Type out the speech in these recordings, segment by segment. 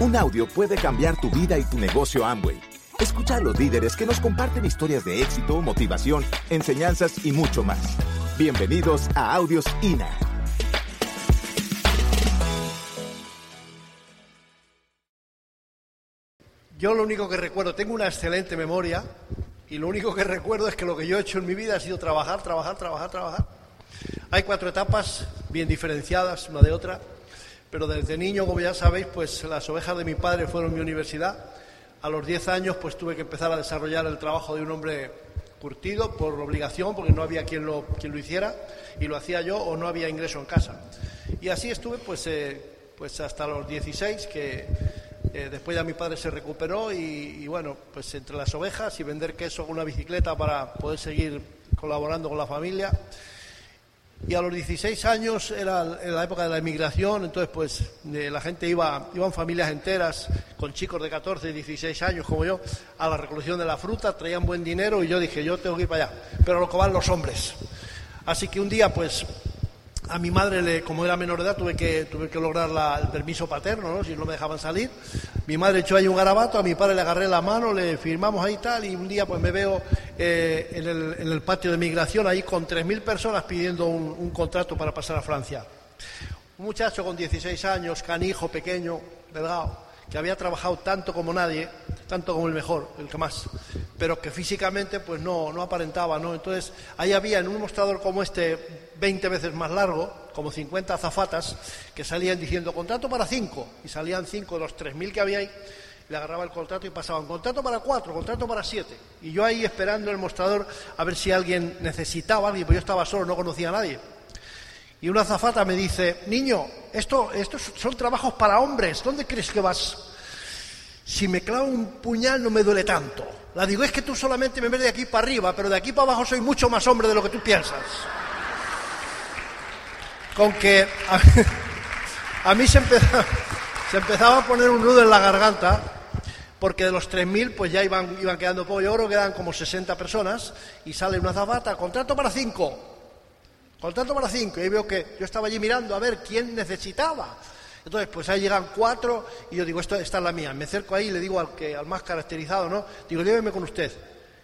Un audio puede cambiar tu vida y tu negocio Amway. Escucha a los líderes que nos comparten historias de éxito, motivación, enseñanzas y mucho más. Bienvenidos a Audios INA. Yo lo único que recuerdo, tengo una excelente memoria y lo único que recuerdo es que lo que yo he hecho en mi vida ha sido trabajar, trabajar, trabajar, trabajar. Hay cuatro etapas bien diferenciadas una de otra, pero desde niño, como ya sabéis, pues las ovejas de mi padre fueron mi universidad. A los diez años pues tuve que empezar a desarrollar el trabajo de un hombre curtido por obligación, porque no había quien lo, quien lo hiciera, y lo hacía yo o no había ingreso en casa. Y así estuve pues, eh, pues hasta los 16, que eh, después ya mi padre se recuperó y, bueno, pues entre las ovejas y vender queso con una bicicleta para poder seguir colaborando con la familia. Y a los 16 años era la época de la inmigración, entonces pues eh, la gente iba, iban familias enteras con chicos de 14, 16 años como yo a la recolección de la fruta, traían buen dinero y yo dije, yo tengo que ir para allá, pero lo que van los hombres. Así que un día pues a mi madre, como era menor de edad, tuve que, tuve que lograr el permiso paterno, ¿no? si no me dejaban salir. Mi madre echó ahí un garabato, a mi padre le agarré la mano, le firmamos ahí tal, y un día pues me veo eh, en, el, patio de migración ahí con 3.000 personas pidiendo un, un contrato para pasar a Francia. Un muchacho con 16 años, canijo, pequeño, delgado que había trabajado tanto como nadie, tanto como el mejor, el que más, pero que físicamente pues no, no aparentaba, ¿no? Entonces, ahí había en un mostrador como este, 20 veces más largo, como 50 azafatas, que salían diciendo contrato para cinco, y salían cinco de los 3.000 que había ahí, le agarraba el contrato y pasaban contrato para cuatro, contrato para siete. Y yo ahí esperando el mostrador a ver si alguien necesitaba alguien, pues yo estaba solo, no conocía a nadie. Y una azafata me dice, niño, esto, estos son trabajos para hombres, ¿dónde crees que vas? Si me clavo un puñal no me duele tanto. La digo, es que tú solamente me ves de aquí para arriba, pero de aquí para abajo soy mucho más hombre de lo que tú piensas. Con que a, mí se empezaba, a poner un nudo en la garganta, porque de los 3.000 pues ya iban, quedando poco. Yo creo que quedan como 60 personas y sale una azafata, contrato para cinco. Contrato para cinco. Y veo que yo estaba allí mirando a ver quién necesitaba. Entonces, pues ahí llegan cuatro y yo digo, esta, esta es la mía. Me acerco ahí y le digo al, que, al más caracterizado, ¿no? Digo, lléveme con usted.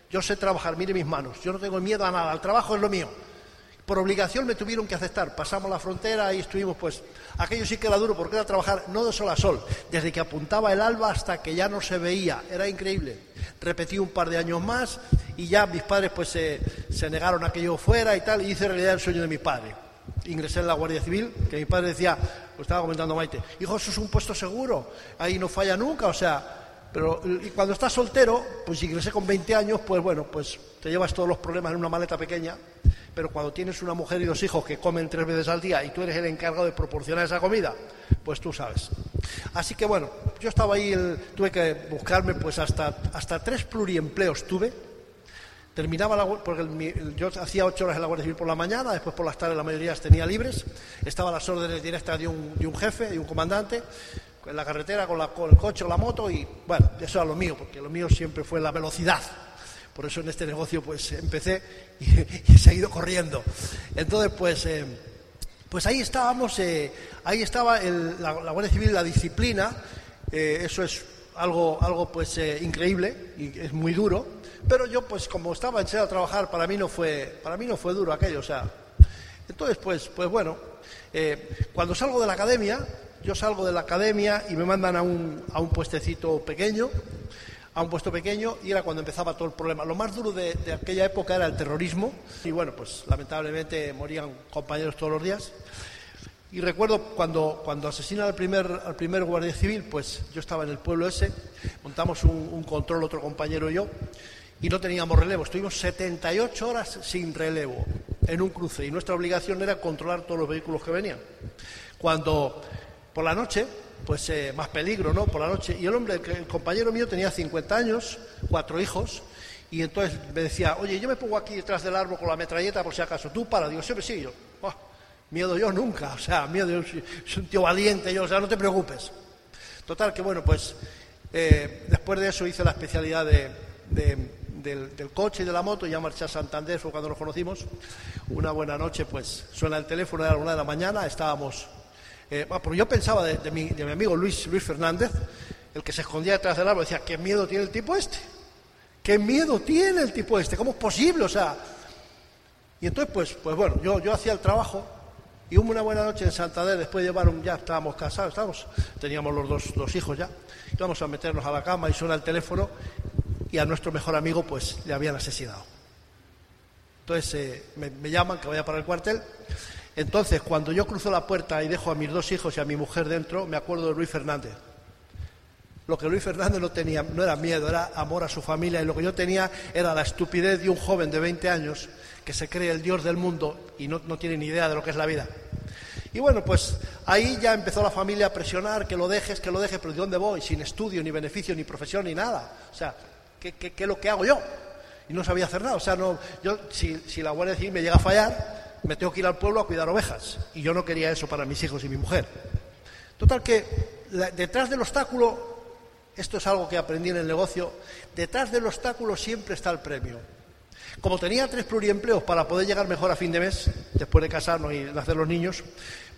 Yo sé trabajar, mire mis manos. Yo no tengo miedo a nada. El trabajo es lo mío. Por obligación me tuvieron que aceptar. Pasamos la frontera y estuvimos, pues, aquello sí que era duro porque era trabajar no de sol a sol, desde que apuntaba el alba hasta que ya no se veía. Era increíble. Repetí un par de años más y ya mis padres, pues, se, se negaron a que yo fuera y tal, y hice realidad el sueño de mi padre. Ingresé en la Guardia Civil, que mi padre decía, lo estaba comentando Maite, hijo, eso es un puesto seguro, ahí no falla nunca, o sea, pero y cuando estás soltero, pues ingresé con 20 años, pues bueno, pues te llevas todos los problemas en una maleta pequeña pero cuando tienes una mujer y dos hijos que comen tres veces al día y tú eres el encargado de proporcionar esa comida, pues tú sabes. Así que bueno, yo estaba ahí, tuve que buscarme pues hasta, hasta tres pluriempleos tuve. Terminaba la, porque yo hacía ocho horas en la Guardia Civil por la mañana, después por las tardes la mayoría las tenía libres. Estaba a las órdenes directas de un, de un jefe, de un comandante, en la carretera con, la, con el coche o la moto y bueno, eso era lo mío, porque lo mío siempre fue la velocidad. Por eso en este negocio pues empecé y, he seguido corriendo. Entonces pues, eh, pues ahí estábamos, eh, ahí estaba la, Guardia Civil, la disciplina, eh, eso es algo, algo pues increíble y es muy duro, pero yo pues como estaba enseñado a trabajar, para mí no fue, para mí no fue duro aquello, o sea, entonces pues, pues bueno, cuando salgo de la academia, yo salgo de la academia y me mandan a un, a un puestecito pequeño, a un puesto pequeño y era cuando empezaba todo el problema. Lo más duro de, aquella época era el terrorismo y bueno, pues lamentablemente morían compañeros todos los días. Y recuerdo cuando, cuando asesinan al primer, al primer guardia civil, pues yo estaba en el pueblo ese, montamos un, control otro compañero y yo, y no teníamos relevo. Estuvimos 78 horas sin relevo en un cruce y nuestra obligación era controlar todos los vehículos que venían. Cuando por la noche pues eh, más peligro, ¿no? Por la noche. Y el hombre, el, compañero mío tenía 50 años, cuatro hijos, y entonces me decía, oye, yo me pongo aquí detrás del árbol con la metralleta por si acaso, tú para, digo, siempre sí, yo, miedo yo nunca, o sea, miedo yo, soy, un tío valiente, yo, o sea, no te preocupes. Total, que bueno, pues eh, después de eso hice la especialidad de, del, coche y de la moto, ya marché a Santander, fue cuando nos conocimos. Una buena noche, pues suena el teléfono, era la una de la mañana, estábamos Eh, pero yo pensaba de, mi, amigo Luis, Luis Fernández, el que se escondía detrás del árbol, decía, ¿qué miedo tiene el tipo este? ¿Qué miedo tiene el tipo este? ¿Cómo es posible? O sea, y entonces, pues, pues bueno, yo, yo hacía el trabajo y una buena noche en Santander, después de llevar un, ya estábamos casados, estábamos, teníamos los dos, dos hijos ya, íbamos a meternos a la cama y suena el teléfono y a nuestro mejor amigo pues le habían asesinado. Entonces eh, me, llaman que vaya para el cuartel. Entonces, cuando yo cruzo la puerta y dejo a mis dos hijos y a mi mujer dentro, me acuerdo de Luis Fernández. Lo que Luis Fernández no tenía no era miedo, era amor a su familia y lo que yo tenía era la estupidez de un joven de 20 años que se cree el Dios del mundo y no, no tiene ni idea de lo que es la vida. Y bueno, pues ahí ya empezó la familia a presionar que lo dejes, que lo dejes, pero ¿de dónde voy? Sin estudio, ni beneficio, ni profesión, ni nada. O sea, ¿qué, es lo que hago yo? Y no sabía hacer nada. O sea, no, yo, si, si la Guardia Civil me llega a fallar, me tengo que ir al pueblo a cuidar ovejas. Y yo no quería eso para mis hijos y mi mujer. Total que detrás del obstáculo esto es algo que aprendí en el negocio. Detrás del obstáculo siempre está el premio. Como tenía tres pluriempleos para poder llegar mejor a fin de mes, después de casarnos y nacer los niños,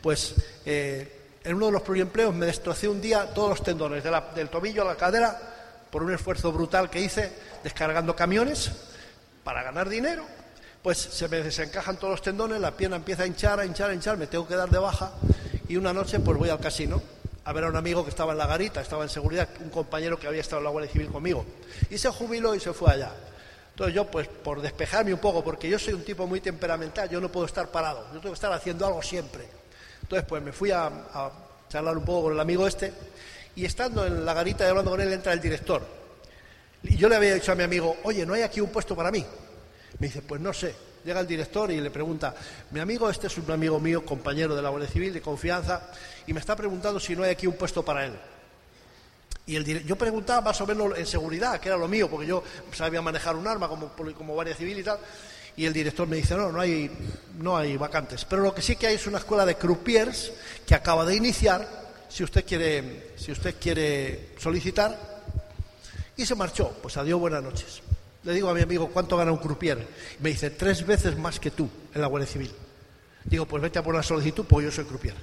pues eh, en uno de los pluriempleos me destrocé un día todos los tendones, de la, del tobillo a la cadera, por un esfuerzo brutal que hice descargando camiones para ganar dinero. Pues se me desencajan todos los tendones, la pierna empieza a hinchar, a hinchar, a hinchar, me tengo que dar de baja y una noche pues voy al casino a ver a un amigo que estaba en la garita, estaba en seguridad, un compañero que había estado en la Guardia Civil conmigo. Y se jubiló y se fue allá. Entonces yo, pues por despejarme un poco, porque yo soy un tipo muy temperamental, yo no puedo estar parado, yo tengo que estar haciendo algo siempre. Entonces, pues me fui a, a charlar un poco con el amigo este, y estando en la garita y hablando con él, entra el director. Y yo le había dicho a mi amigo, oye, ¿no hay aquí un puesto para mí? Me dice, pues no sé. Llega el director y le pregunta, mi amigo este es un amigo mío, compañero de la Guardia Civil, de confianza, y me está preguntando si no hay aquí un puesto para él. Y el, yo preguntaba más o menos en seguridad, que era lo mío, porque yo sabía manejar un arma como, como Guardia Civil y tal. Y el director me dice, no, no hay, no hay vacantes. Pero lo que sí que hay es una escuela de croupiers que acaba de iniciar, si usted quiere, si usted quiere solicitar. Y se marchó, pues adiós, buenas noches. Le digo a mi amigo, ¿cuánto gana un croupier? Me dice, tres veces más que tú en la Guardia Civil. Digo, pues vete a por la solicitud, porque yo soy croupier.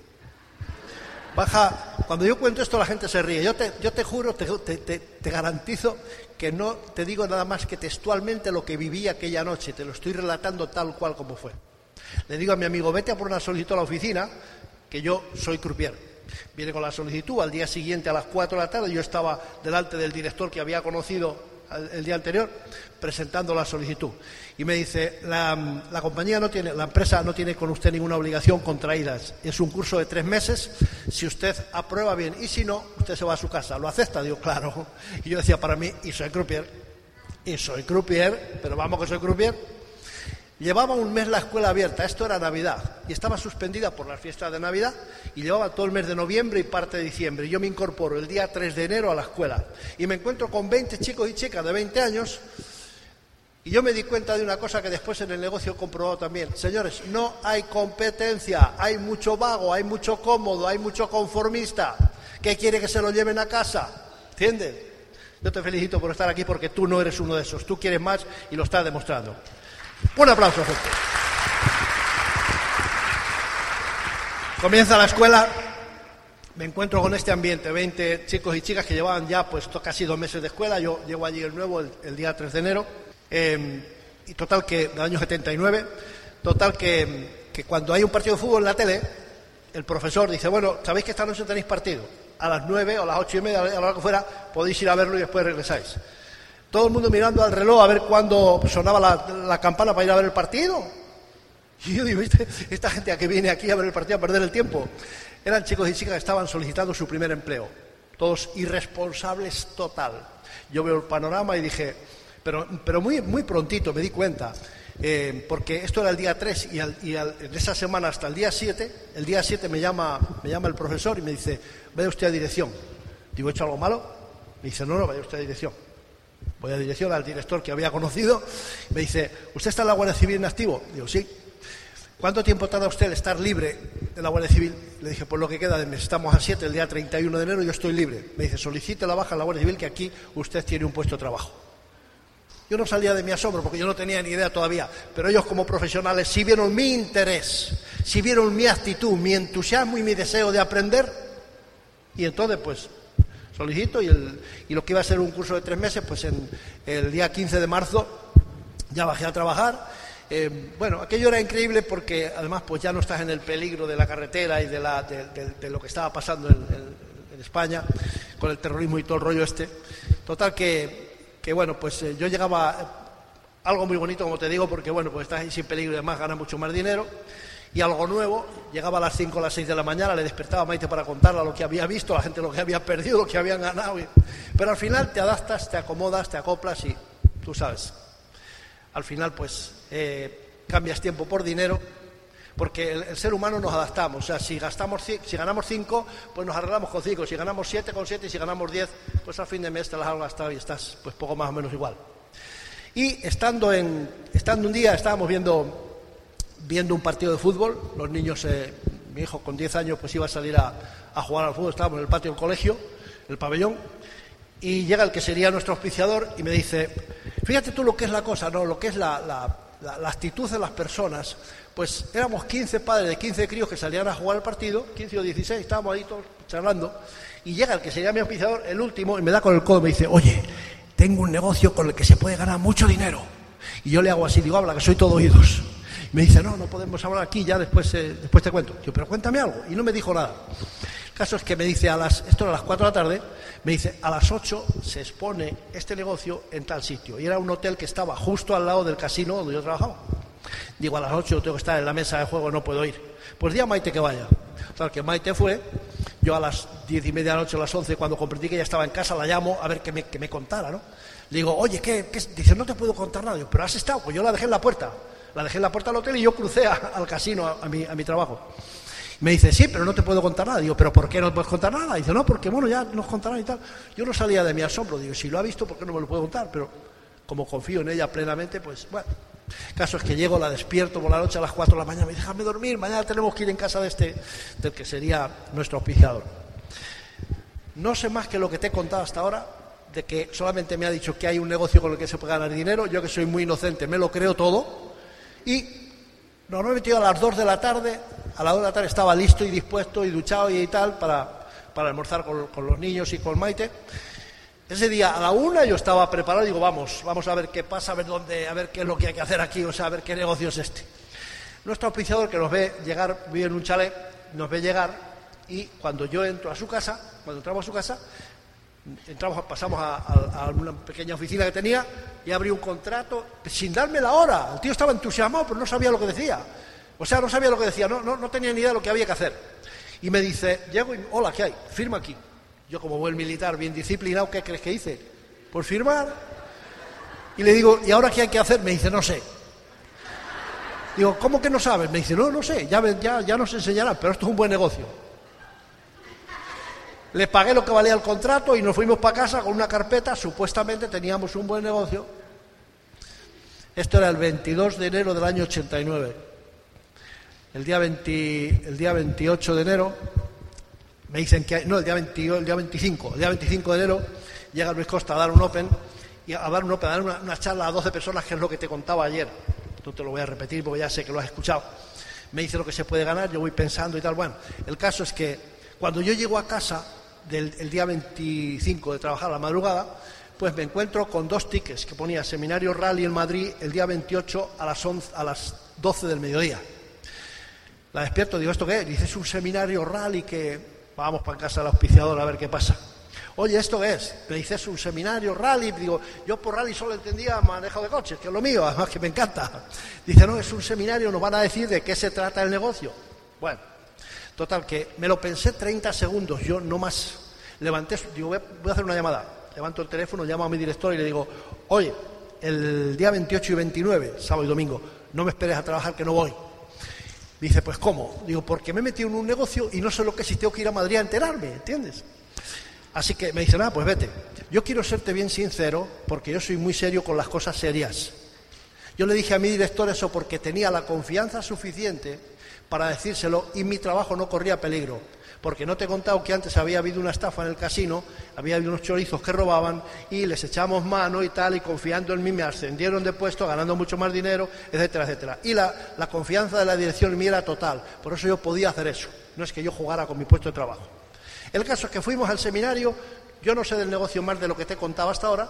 Baja, cuando yo cuento esto la gente se ríe. Yo te, yo te juro, te, te, te, garantizo que no te digo nada más que textualmente lo que viví aquella noche. Te lo estoy relatando tal cual como fue. Le digo a mi amigo, vete a por una solicitud a la oficina, que yo soy croupier. Viene con la solicitud, al día siguiente a las 4 de la tarde yo estaba delante del director que había conocido el día anterior presentando la solicitud. Y me dice, la, compañía no tiene, la empresa no tiene con usted ninguna obligación contraídas. Es un curso de tres meses. Si usted aprueba bien y si no, usted se va a su casa. ¿Lo acepta? Digo, claro. Y yo decía para mí, y soy croupier, y soy croupier, pero vamos que soy croupier. Llevaba un mes la escuela abierta, esto era Navidad, y estaba suspendida por las fiestas de Navidad, y llevaba todo el mes de noviembre y parte de diciembre. Yo me incorporo el día 3 de enero a la escuela, y me encuentro con 20 chicos y chicas de 20 años, y yo me di cuenta de una cosa que después en el negocio he comprobado también. Señores, no hay competencia, hay mucho vago, hay mucho cómodo, hay mucho conformista, que quiere que se lo lleven a casa. ¿Entiendes? Yo te felicito por estar aquí porque tú no eres uno de esos, tú quieres más y lo estás demostrando. Un aplauso, gente. Comienza la escuela, me encuentro con este ambiente, 20 chicos y chicas que llevaban ya pues casi dos meses de escuela, yo llego allí el nuevo el, día 3 de enero, eh, y total que, del año 79, total que, que cuando hay un partido de fútbol en la tele, el profesor dice, bueno, ¿sabéis que esta noche tenéis partido? A las 9 o a las ocho y media, a la hora que fuera, podéis ir a verlo y después regresáis. Todo el mundo mirando al reloj a ver cuándo sonaba la, la, campana para ir a ver el partido. Y yo digo, ¿viste? esta gente a que viene aquí a ver el partido a perder el tiempo. Eran chicos y chicas que estaban solicitando su primer empleo. Todos irresponsables total. Yo veo el panorama y dije, pero, pero muy, muy prontito me di cuenta, eh, porque esto era el día 3 y, al, y al, en esa semana hasta el día 7, el día 7 me llama, me llama el profesor y me dice, vaya usted a dirección. Digo, ¿he hecho algo malo? Me dice, no, no, vaya usted a dirección. Voy a dirección al director que había conocido. Me dice, ¿usted está en la Guardia Civil en activo? Digo, sí. ¿Cuánto tiempo tarda usted en estar libre de la Guardia Civil? Le dije, pues lo que queda de mes. Estamos a 7, el día 31 de enero, yo estoy libre. Me dice, solicite la baja en la Guardia Civil que aquí usted tiene un puesto de trabajo. Yo no salía de mi asombro porque yo no tenía ni idea todavía, pero ellos como profesionales sí vieron mi interés, sí vieron mi actitud, mi entusiasmo y mi deseo de aprender. Y entonces, pues, solicito y, y lo que iba a ser un curso de tres meses, pues en el día 15 de marzo ya bajé a trabajar. Eh, bueno, aquello era increíble porque además pues ya no estás en el peligro de la carretera y de, la, de, lo que estaba pasando en, España con el terrorismo y todo el rollo este. Total que, que bueno, pues eh, yo llegaba eh, algo muy bonito, como te digo, porque bueno, pues estás ahí sin peligro y además ganas mucho más dinero. Y algo nuevo, llegaba a las 5 o las 6 de la mañana, le despertaba a Maite para contarle lo que había visto, a la gente lo que había perdido, lo que habían ganado. Pero al final te adaptas, te acomodas, te acoplas y tú sabes, al final pues eh, cambias tiempo por dinero, porque el, ser humano nos adaptamos. O sea, si, gastamos, si ganamos 5, pues nos arreglamos con 5. Si ganamos 7, con 7. Y si ganamos 10, pues al fin de mes te las has gastado y estás pues poco más o menos igual. Y estando, en, estando un día, estábamos viendo, viendo un partido de fútbol. Los niños, eh, mi hijo con 10 años, pues iba a salir a, jugar al fútbol. Estábamos en el patio del colegio, el pabellón. Y llega el que sería nuestro auspiciador y me dice, fíjate tú lo que es la cosa, ¿no? Lo que es la, actitud de las personas. Pues éramos 15 padres de 15 críos que salían a jugar el partido, 15 o 16, estábamos ahí todos charlando, y llega el que sería mi auspiciador, el último, y me da con el codo me dice, oye, tengo un negocio con el que se puede ganar mucho dinero. Y yo le hago así, digo, habla, que soy todo oídos. Me dice, no, no podemos hablar aquí, ya después, eh, después te cuento. Yo, pero cuéntame algo. Y no me dijo nada. El caso es que me dice a las, esto era a las 4 de la tarde, me dice, a las 8 se expone este negocio en tal sitio. Y era un hotel que estaba justo al lado del casino donde yo trabajaba. Digo, a las 8 tengo que estar en la mesa de juego, no puedo ir. Pues di a Maite que vaya. O sea, que Maite fue, yo a las 10 y media de la noche, a las 11, cuando comprendí que ella estaba en casa, la llamo a ver que me, que me contara, ¿no? Le digo, oye, ¿qué, Dice, no te puedo contar nada. Digo, pero has estado, pues yo la dejé en la puerta. La dejé en la puerta del hotel y yo crucé al casino, a, mi, a mi trabajo. Me dice, sí, pero no te puedo contar nada. Digo, ¿pero por qué no puedes contar nada? Dice, no, porque bueno, ya nos contarán y tal. Yo no salía de mi asombro. Digo, si lo ha visto, ¿por qué no me lo puedo contar? Pero como confío en ella plenamente, pues bueno. caso es que llego, la despierto por la noche a las 4 de la mañana, me dice, déjame dormir, mañana tenemos que ir en casa de este, del que sería nuestro auspiciador. No sé más que lo que te he contado hasta ahora, de que solamente me ha dicho que hay un negocio con el que se puede ganar dinero, yo que soy muy inocente me lo creo todo, y Normalmente yo a las 2 de la tarde, a las 2 de la tarde estaba listo y dispuesto y duchado y tal para, para almorzar con, los niños y con Maite. Ese día a la una yo estaba preparado digo, vamos, vamos a ver qué pasa, a ver dónde, a ver qué es lo que hay que hacer aquí, o sea, a ver qué negocio es este. Nuestro auspiciador que nos ve llegar, vive en un chalet, nos ve llegar y cuando yo entro a su casa, cuando entramos a su casa, entramos, pasamos a, una pequeña oficina que tenía y abrí un contrato sin darme la hora. El tío estaba entusiasmado, pero no sabía lo que decía. O sea, no sabía lo que decía, no, no, tenía ni idea de lo que había que hacer. Y me dice, llego y, hola, ¿qué hay? Firma aquí. Yo como buen militar, bien disciplinado, ¿qué crees que hice? Por firmar. Y le digo, ¿y ahora qué hay que hacer? Me dice, no sé. Digo, ¿cómo que no sabes? Me dice, no, no sé, ya, ya, ya nos enseñarán, pero esto es un buen negocio. Le pagué lo que valía el contrato y nos fuimos para casa con una carpeta, supuestamente teníamos un buen negocio. Esto era el 22 de enero del año 89. El día, el día 28 de enero, me dicen que, no, el día, el día 25, el día 25 de enero llega Luis Costa a dar un Open, y a dar un Open, a una, una charla a 12 personas, que es lo que te contaba ayer. No te lo voy a repetir porque ya sé que lo has escuchado. Me dice lo que se puede ganar, yo voy pensando y tal. Bueno, el caso es que cuando yo llego a casa, del día 25 de trabajar a la madrugada, pues me encuentro con dos tickets que ponía Seminario Rally en Madrid el día 28 a las, a las 12 del mediodía. La despierto, digo, ¿esto qué es? Dice, es un seminario rally que vamos para casa del auspiciador a ver qué pasa. Oye, ¿esto qué es? Me dice, es un seminario rally. Digo, yo por rally solo entendía manejo de coches, que es lo mío, además que me encanta. Dice, no, es un seminario, nos van a decir de qué se trata el negocio. Bueno, Total, que me lo pensé 30 segundos, yo no más. Levanté, digo, voy a hacer una llamada. Levanto el teléfono, llamo a mi director y le digo, oye, el día 28 y 29, sábado y domingo, no me esperes a trabajar que no voy. Dice, pues ¿cómo? Digo, porque me he metido en un negocio y no sé lo que si tengo que ir a Madrid a enterarme, ¿entiendes? Así que me dice, nada, pues vete. Yo quiero serte bien sincero porque yo soy muy serio con las cosas serias. Yo le dije a mi director eso porque tenía la confianza suficiente para decírselo y mi trabajo no corría peligro. Porque no te he contado que antes había habido una estafa en el casino, había habido unos chorizos que robaban y les echamos mano y tal, y confiando en mí me ascendieron de puesto, ganando mucho más dinero, etcétera, etcétera. Y la, confianza de la dirección en mí era total, por eso yo podía hacer eso, no es que yo jugara con mi puesto de trabajo. El caso es que fuimos al seminario, yo no sé del negocio más de lo que te he contado hasta ahora,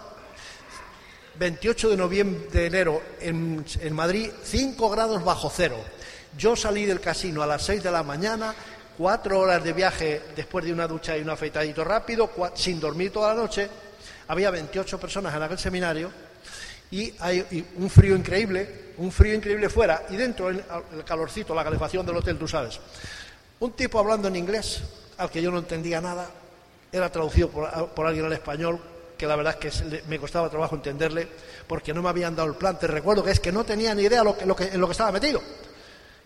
28 de noviembre de enero en, en, Madrid, 5 grados bajo cero. Yo salí del casino a las 6 de la mañana, cuatro horas de viaje después de una ducha y un afeitadito rápido, sin dormir toda la noche. Había 28 personas en aquel seminario y hay un frío increíble, un frío increíble fuera y dentro el, calorcito, la calefacción del hotel, tú sabes. Un tipo hablando en inglés, al que yo no entendía nada, era traducido por, alguien al español, que la verdad es que me costaba trabajo entenderle, porque no me habían dado el plan. Te recuerdo que es que no tenía ni idea en lo que estaba metido.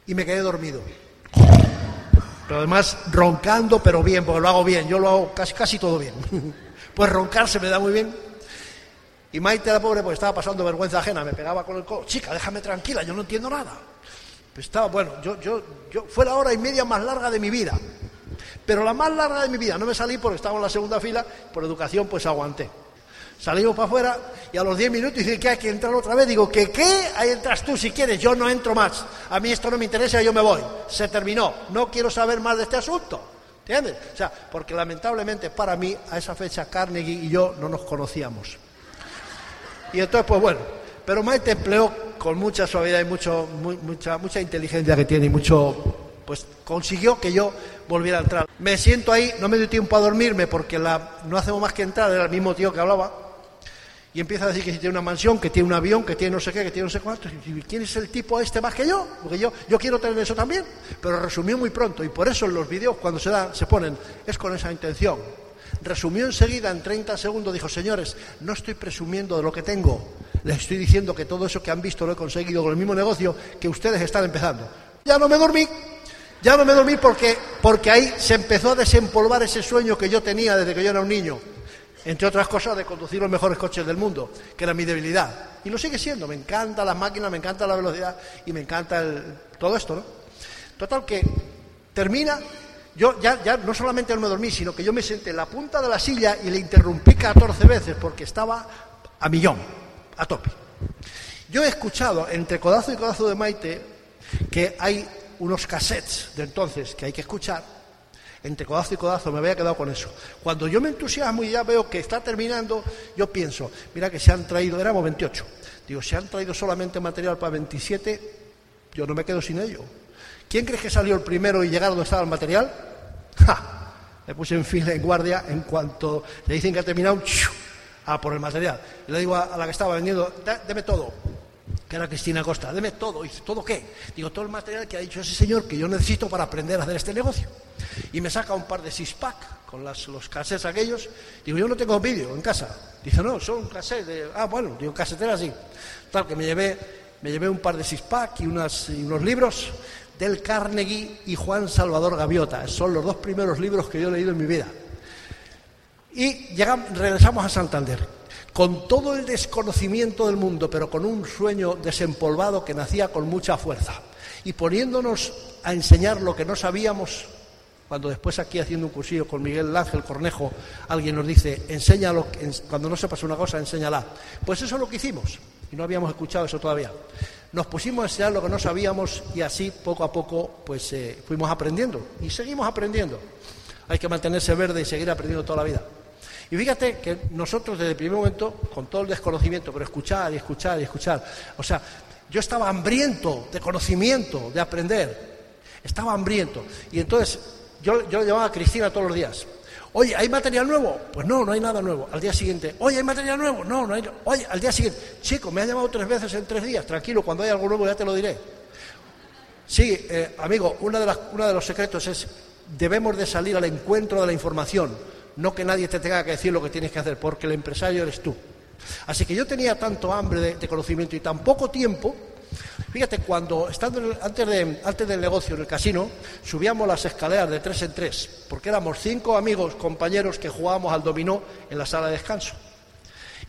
Y me quedé dormido. Pero además roncando, pero bien, porque lo hago bien. Yo lo hago casi, casi todo bien. pues roncar se me da muy bien. Y Maite, la pobre, pues estaba pasando vergüenza ajena, me pegaba con el codo. Chica, déjame tranquila, yo no entiendo nada. Pues estaba, bueno, yo, yo, yo, fue la hora y media más larga de mi vida. Pero la más larga de mi vida, no me salí porque estaba en la segunda fila, por educación pues aguanté. Salimos para afuera y a los 10 minutos dice que hay que entrar otra vez. Digo, ¿que qué? Ahí entras tú si quieres, yo no entro más. A mí esto no me interesa, yo me voy. Se terminó. No quiero saber más de este asunto. ¿Entiendes? O sea, porque lamentablemente para mí a esa fecha Carnegie y yo no nos conocíamos. Y entonces, pues bueno, pero Maite empleó con mucha suavidad y mucho, mucha, mucha inteligencia que tiene y mucho pues consiguió que yo volviera a entrar. Me siento ahí, no me dio tiempo a dormirme porque la, no hacemos más que entrar, era el mismo tío que hablaba, y empieza a decir que tiene una mansión, que tiene un avión, que tiene no sé qué, que tiene no sé cuánto. Y ¿quién es el tipo este más que yo? Porque yo, yo quiero tener eso también. Pero resumió muy pronto, y por eso en los vídeos cuando se, dan, se ponen, es con esa intención. Resumió enseguida en 30 segundos, dijo, señores, no estoy presumiendo de lo que tengo, les estoy diciendo que todo eso que han visto lo he conseguido con el mismo negocio que ustedes están empezando. Ya no me dormí, ya no me dormí porque, porque ahí se empezó a desempolvar ese sueño que yo tenía desde que yo era un niño. Entre otras cosas, de conducir los mejores coches del mundo, que era mi debilidad. Y lo sigue siendo. Me encantan las máquinas, me encanta la velocidad y me encanta el, todo esto, ¿no? Total que termina. Yo ya, ya no solamente no me dormí, sino que yo me senté en la punta de la silla y le interrumpí 14 veces porque estaba a millón, a tope. Yo he escuchado entre codazo y codazo de Maite que hay unos cassettes de entonces que hay que escuchar, entre codazo y codazo me había quedado con eso. Cuando yo me entusiasmo y ya veo que está terminando, yo pienso, mira que se han traído, éramos 28, digo, se han traído solamente material para 27, yo no me quedo sin ello. ¿Quién crees que salió el primero y llegaron donde estaba el material? ¡Ja! Me puse en fila, en guardia, en cuanto le dicen que ha terminado, a por el material. le digo a, la que estaba vendiendo, deme todo que era Cristina Costa, deme todo. Dice, ¿todo qué? Digo, todo el material que ha dicho ese señor que yo necesito para aprender a hacer este negocio. Y me saca un par de six-pack con las, los cassettes aquellos. Digo, yo no tengo vídeo en casa. Dice, no, son cassettes de... Ah, bueno, digo, casetera así. Tal, que me llevé, me llevé un par de unas, y unos libros del Carnegie y Juan Salvador Gaviota. Son los dos primeros libros que yo he leído en mi vida. Y llegamos, regresamos a Santander con todo el desconocimiento del mundo, pero con un sueño desempolvado que nacía con mucha fuerza. Y poniéndonos a enseñar lo que no sabíamos, cuando después aquí haciendo un cursillo con Miguel Ángel Cornejo, alguien nos dice, enséñalo, cuando no sepas una cosa, enséñala. Pues eso es lo que hicimos, y no habíamos escuchado eso todavía. Nos pusimos a enseñar lo que no sabíamos y así poco a poco pues eh, fuimos aprendiendo y seguimos aprendiendo. Hay que mantenerse verde y seguir aprendiendo toda la vida. Y fíjate que nosotros desde el primer momento, con todo el desconocimiento, pero escuchar y escuchar y escuchar, o sea, yo estaba hambriento de conocimiento, de aprender, estaba hambriento. Y entonces yo, yo llamaba a Cristina todos los días. Oye, ¿hay material nuevo? Pues no, no hay nada nuevo. Al día siguiente, oye, ¿hay material nuevo? No, no hay. Oye, al día siguiente, chico, me ha llamado tres veces en tres días. Tranquilo, cuando hay algo nuevo ya te lo diré. Sí, eh, amigo, uno de, las, uno de los secretos es debemos de salir al encuentro de la información no que nadie te tenga que decir lo que tienes que hacer, porque el empresario eres tú. Así que yo tenía tanto hambre de, conocimiento y tan poco tiempo. Fíjate, cuando estando antes, antes del negocio en el casino, subíamos las escaleras de tres en tres, porque éramos cinco amigos, compañeros que jugábamos al dominó en la sala de descanso.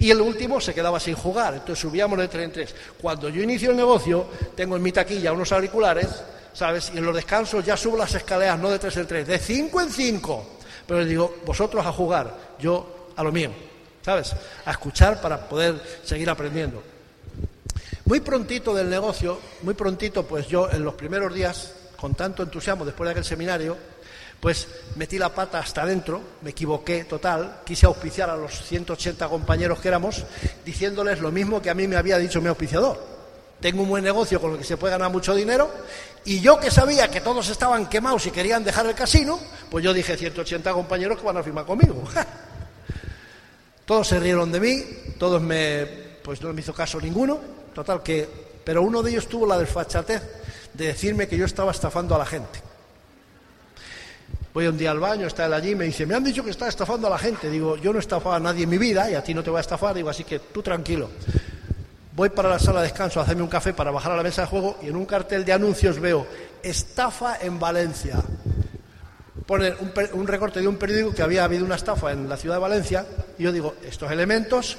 Y el último se quedaba sin jugar, entonces subíamos de tres en tres. Cuando yo inicio el negocio, tengo en mi taquilla unos auriculares ¿sabes? Y en los descansos ya subo las escaleras, no de tres en tres, de cinco en cinco. Pero les digo, vosotros a jugar, yo a lo mío, ¿sabes? A escuchar para poder seguir aprendiendo. Muy prontito del negocio, muy prontito, pues yo en los primeros días, con tanto entusiasmo después de aquel seminario, pues metí la pata hasta adentro, me equivoqué total, quise auspiciar a los 180 compañeros que éramos, diciéndoles lo mismo que a mí me había dicho mi auspiciador. Tengo un buen negocio con el que se puede ganar mucho dinero y yo que sabía que todos estaban quemados y querían dejar el casino, pues yo dije 180 compañeros que van a firmar conmigo. todos se rieron de mí, todos me, pues no me hizo caso ninguno, total que, pero uno de ellos tuvo la desfachatez de decirme que yo estaba estafando a la gente. Voy un día al baño, está él allí, me dice, me han dicho que está estafando a la gente. Digo, yo no he estafado a nadie en mi vida y a ti no te voy a estafar. Digo, así que tú tranquilo. Voy para la sala de descanso a hacerme un café para bajar a la mesa de juego y en un cartel de anuncios veo, estafa en Valencia. Pone un, un recorte de un periódico que había habido una estafa en la ciudad de Valencia y yo digo, estos elementos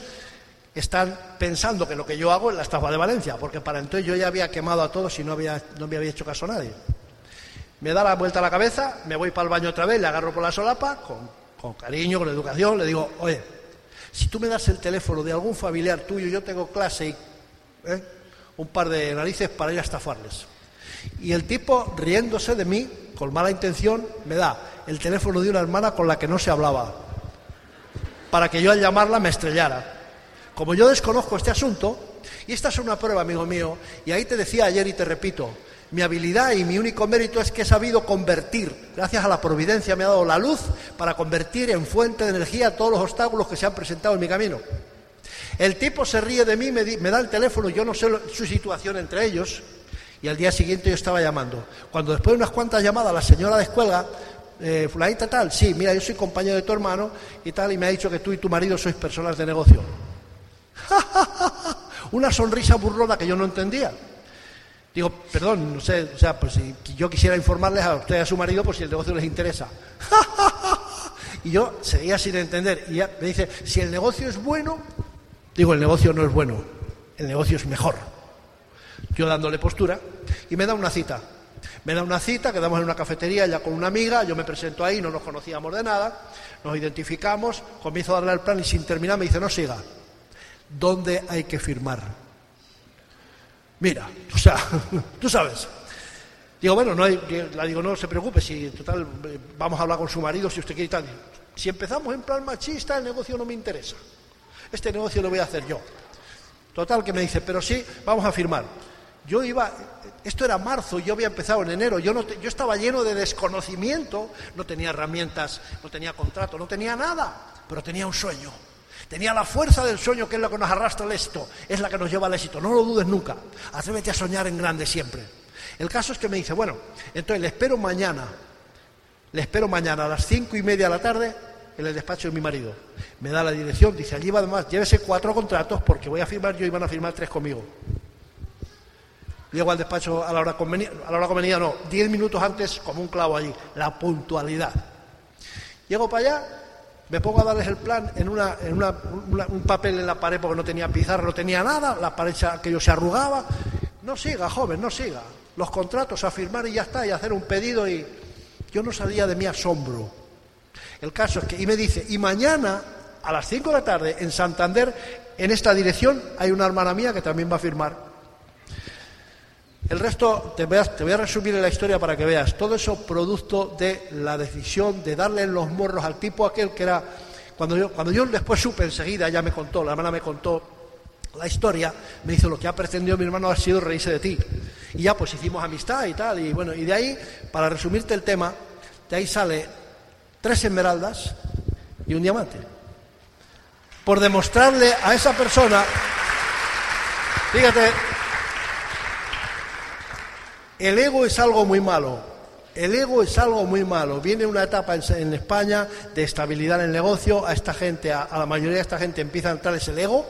están pensando que lo que yo hago es la estafa de Valencia, porque para entonces yo ya había quemado a todos y no, había, no me había hecho caso a nadie. Me da la vuelta a la cabeza, me voy para el baño otra vez, le agarro por la solapa, con, cariño, con educación, le digo, oye, si tú me das el teléfono de algún familiar tuyo, yo tengo clase y ¿eh? un par de narices para ir a estafarles. Y el tipo, riéndose de mí, con mala intención, me da el teléfono de una hermana con la que no se hablaba, para que yo al llamarla me estrellara. Como yo desconozco este asunto, y esta es una prueba, amigo mío, y ahí te decía ayer y te repito, mi habilidad y mi único mérito es que he sabido convertir, gracias a la providencia me ha dado la luz para convertir en fuente de energía todos los obstáculos que se han presentado en mi camino. El tipo se ríe de mí, me, da el teléfono, yo no sé su situación entre ellos, y al día siguiente yo estaba llamando. Cuando después de unas cuantas llamadas la señora descuelga, eh, fulanita tal, sí, mira, yo soy compañero de tu hermano y tal, y me ha dicho que tú y tu marido sois personas de negocio. Una sonrisa burlona que yo no entendía. Digo, perdón, no sé, o sea, pues si yo quisiera informarles a usted y a su marido por si el negocio les interesa. y yo seguía sin entender. Y ya me dice, si el negocio es bueno, digo, el negocio no es bueno, el negocio es mejor. Yo dándole postura y me da una cita. Me da una cita, quedamos en una cafetería ya con una amiga, yo me presento ahí, no nos conocíamos de nada, nos identificamos, comienzo a darle el plan y sin terminar me dice, no siga, ¿dónde hay que firmar? Mira, o sea, tú sabes. Digo, bueno, no hay, la digo, no se preocupe, si total vamos a hablar con su marido si usted quiere tal. Si empezamos en plan machista, el negocio no me interesa. Este negocio lo voy a hacer yo. Total, que me dice, pero sí, vamos a firmar. Yo iba, esto era marzo, yo había empezado en enero, yo, no yo estaba lleno de desconocimiento, no tenía herramientas, no tenía contrato, no tenía nada, pero tenía un sueño. Tenía la fuerza del sueño, que es lo que nos arrastra al éxito, es la que nos lleva al éxito. No lo dudes nunca. Atrévete a soñar en grande siempre. El caso es que me dice, bueno, entonces le espero mañana, le espero mañana a las cinco y media de la tarde en el despacho de mi marido. Me da la dirección, dice, allí va además, llévese cuatro contratos porque voy a firmar yo y van a firmar tres conmigo. Llego al despacho a la hora convenida, a la hora convenida no, diez minutos antes como un clavo allí, la puntualidad. Llego para allá, me pongo a darles el plan en, una, en una, un papel en la pared porque no tenía pizarra, no tenía nada, la pared aquello se arrugaba. No siga, joven, no siga. Los contratos a firmar y ya está, y hacer un pedido y yo no salía de mi asombro. El caso es que, y me dice, y mañana a las 5 de la tarde en Santander, en esta dirección, hay una hermana mía que también va a firmar. El resto te voy, a, resumir la historia para que veas. Todo eso producto de la decisión de darle en los morros al tipo aquel que era. Cuando yo, cuando yo después supe enseguida, ya me contó, la hermana me contó la historia, me dice lo que ha pretendido mi hermano ha sido reírse de ti. Y ya pues hicimos amistad y tal. Y bueno, y de ahí, para resumirte el tema, de ahí sale tres esmeraldas y un diamante. Por demostrarle a esa persona, fíjate, el ego es algo muy malo. El ego es algo muy malo. Viene una etapa en, España de estabilidad en el negocio. A esta gente, a, la mayoría de esta gente empieza a entrar ese ego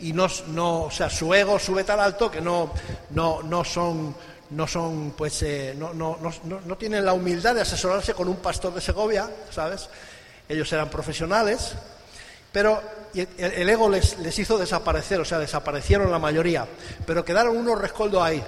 y no, no, o sea, su ego sube tan alto que no, no, no son, no son, pues, eh, no, no, no, tienen la humildad de asesorarse con un pastor de Segovia, ¿sabes? Ellos eran profesionales, pero el, ego les, les hizo desaparecer, o sea, desaparecieron la mayoría, pero quedaron unos rescoldos ahí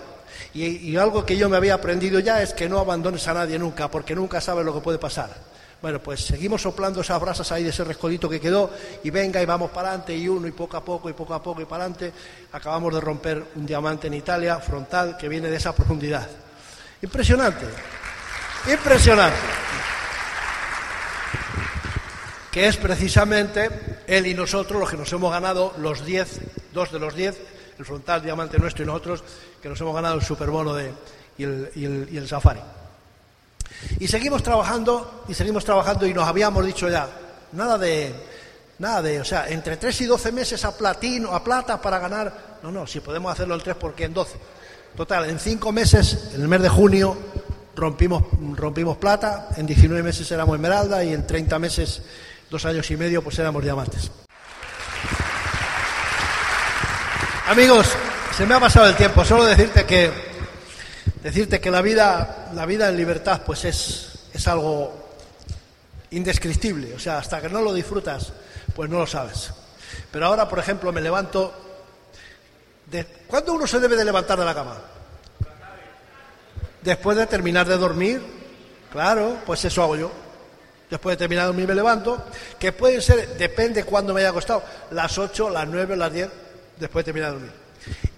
Y, algo que yo me había aprendido ya es que no abandones a nadie nunca, porque nunca sabes lo que puede pasar. Bueno, pues seguimos soplando esas brasas ahí de ese rescolito que quedó y venga y vamos para adelante y uno y poco a poco y poco a poco y para adelante. Acabamos de romper un diamante en Italia frontal que viene de esa profundidad. Impresionante, impresionante. Que es precisamente él y nosotros los que nos hemos ganado los 10, dos de los 10, el frontal diamante nuestro y nosotros, que nos hemos ganado el superbono de, y, el, y, el, y el safari. Y seguimos trabajando, y seguimos trabajando, y nos habíamos dicho ya, nada de, nada de, o sea, entre 3 y 12 meses a platino, a plata para ganar, no, no, si podemos hacerlo el 3, porque en 12? Total, en 5 meses, en el mes de junio, rompimos, rompimos plata, en 19 meses éramos esmeralda y en 30 meses, dos años y medio, pues éramos diamantes. Amigos, se me ha pasado el tiempo. Solo decirte que decirte que la vida, la vida en libertad, pues es, es algo indescriptible. O sea, hasta que no lo disfrutas, pues no lo sabes. Pero ahora, por ejemplo, me levanto. De... ¿Cuándo uno se debe de levantar de la cama? Después de terminar de dormir. Claro, pues eso hago yo. Después de terminar de dormir me levanto, que puede ser, depende cuándo me haya acostado, las 8, las 9, las 10 después de terminar de dormir.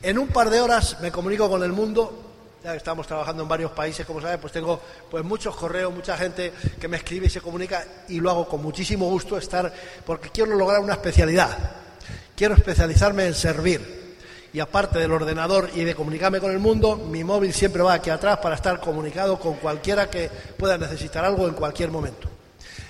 En un par de horas me comunico con el mundo, estamos trabajando en varios países, como saben, pues tengo pues muchos correos, mucha gente que me escribe y se comunica y lo hago con muchísimo gusto estar porque quiero lograr una especialidad. Quiero especializarme en servir. Y aparte del ordenador y de comunicarme con el mundo, mi móvil siempre va aquí atrás para estar comunicado con cualquiera que pueda necesitar algo en cualquier momento.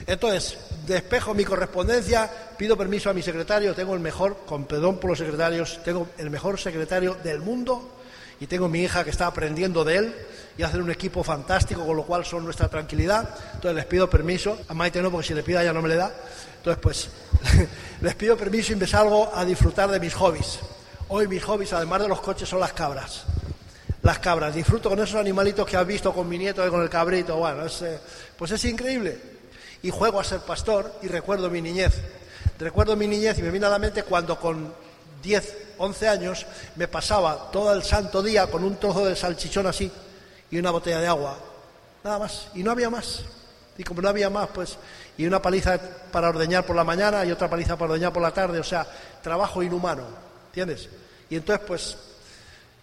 Entonces, despejo mi correspondencia, pido permiso a mi secretario, tengo el mejor, con perdón por los secretarios, tengo el mejor secretario del mundo y tengo mi hija que está aprendiendo de él y hacen un equipo fantástico, con lo cual son nuestra tranquilidad. Entonces les pido permiso, a Maite no, porque si le pida ya no me le da. Entonces, pues les pido permiso y me salgo a disfrutar de mis hobbies. Hoy mis hobbies, además de los coches, son las cabras. Las cabras, disfruto con esos animalitos que has visto con mi nieto y con el cabrito. Bueno, eh, pues es increíble y juego a ser pastor y recuerdo mi niñez. Recuerdo mi niñez y me viene a la mente cuando con 10, 11 años me pasaba todo el santo día con un trozo de salchichón así y una botella de agua. Nada más. Y no había más. Y como no había más, pues, y una paliza para ordeñar por la mañana y otra paliza para ordeñar por la tarde, o sea, trabajo inhumano, ¿entiendes? Y entonces, pues,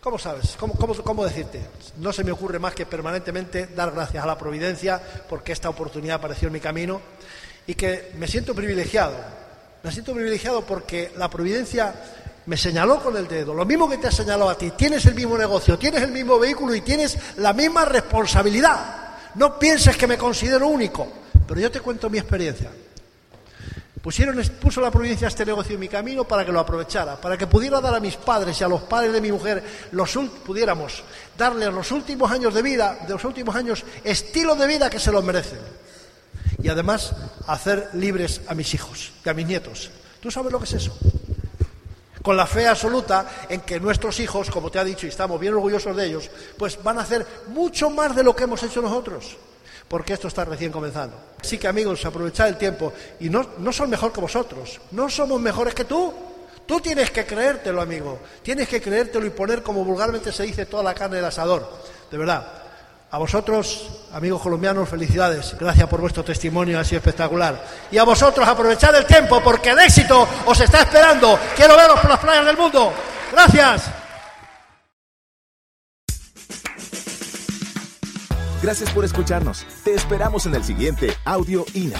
¿Cómo sabes? ¿Cómo, cómo, decirte? No se me ocurre más que permanentemente dar gracias a la providencia porque esta oportunidad apareció en mi camino y que me siento privilegiado. Me siento privilegiado porque la providencia me señaló con el dedo, lo mismo que te ha señalado a ti. Tienes el mismo negocio, tienes el mismo vehículo y tienes la misma responsabilidad. No pienses que me considero único, pero yo te cuento mi experiencia. Pusieron, puso la providencia este negocio en mi camino para que lo aprovechara, para que pudiera dar a mis padres y a los padres de mi mujer, los, pudiéramos darles los últimos años de vida, de los últimos años, estilo de vida que se lo merecen. Y además hacer libres a mis hijos y a mis nietos. ¿Tú sabes lo que es eso? Con la fe absoluta en que nuestros hijos, como te ha dicho, y estamos bien orgullosos de ellos, pues van a hacer mucho más de lo que hemos hecho nosotros porque esto está recién comenzando. Así que amigos, aprovechad el tiempo y no, no son mejor que vosotros, no somos mejores que tú. Tú tienes que creértelo, amigo, tienes que creértelo y poner, como vulgarmente se dice, toda la carne del asador. De verdad, a vosotros, amigos colombianos, felicidades. Gracias por vuestro testimonio así espectacular. Y a vosotros, aprovechad el tiempo porque el éxito os está esperando. Quiero veros por las playas del mundo. Gracias. Gracias por escucharnos. Te esperamos en el siguiente Audio INA.